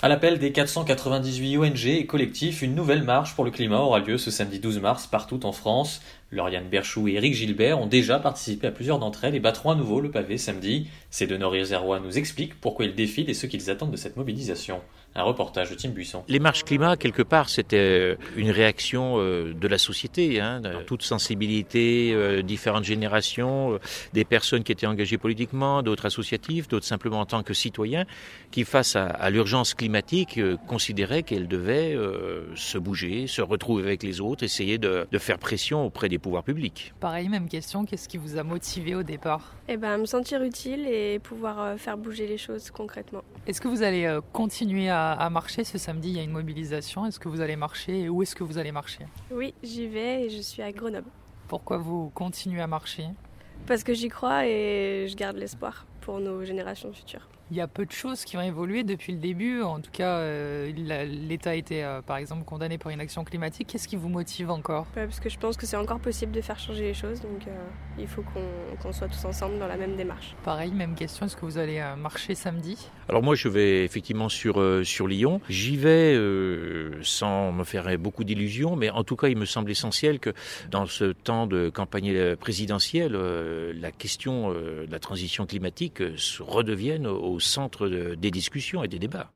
À l'appel des 498 ONG et collectifs, une nouvelle marche pour le climat aura lieu ce samedi 12 mars partout en France. Lauriane Berchou et Éric Gilbert ont déjà participé à plusieurs d'entre elles et battront à nouveau le pavé samedi. Ces deux Nord-Isérois nous expliquent pourquoi ils défilent et ce qu'ils attendent de cette mobilisation. Un reportage de Tim Buisson. Les marches climat, quelque part, c'était euh, une réaction euh, de la société, hein, de toute sensibilité, euh, différentes générations, des personnes qui étaient engagées politiquement, d'autres associatifs, d'autres simplement en tant que citoyens, qui face à, l'urgence climatique considéraient qu'elles devaient se bouger, se retrouver avec les autres, essayer de, de faire pression auprès des pouvoirs publics. Pareil, même question, qu'est-ce qui vous a motivé au départ? Eh ben, me sentir utile et pouvoir faire bouger les choses concrètement. Est-ce que vous allez continuer à à, marcher ce samedi. Il y a une mobilisation. Est-ce que vous allez marcher et où est-ce que vous allez marcher? Oui, j'y vais et je suis à Grenoble. Pourquoi vous continuez à marcher? Parce que j'y crois et je garde l'espoir pour nos générations futures. Il y a peu de choses qui ont évolué depuis le début. En tout cas, euh, l'État a été, euh, par exemple, condamné pour une action climatique. Qu'est-ce qui vous motive encore? Parce que je pense que c'est encore possible de faire changer les choses. Donc, euh, il faut qu'on soit tous ensemble dans la même démarche. Pareil, même question. Est-ce que vous allez marcher samedi? Alors moi, je vais effectivement sur, sur Lyon. J'y vais sans me faire beaucoup d'illusions, mais en tout cas, il me semble essentiel que dans ce temps de campagne présidentielle, la question de la transition climatique se redevienne au au centre de, des discussions et des débats.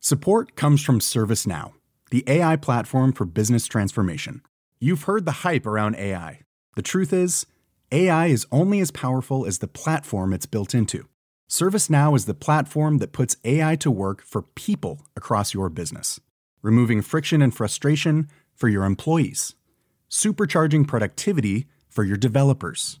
Support comes from ServiceNow, the AI platform for business transformation. You've heard the hype around AI. The truth is, AI is only as powerful as the platform it's built into. ServiceNow is the platform that puts AI to work for people across your business, removing friction and frustration for your employees, supercharging productivity for your developers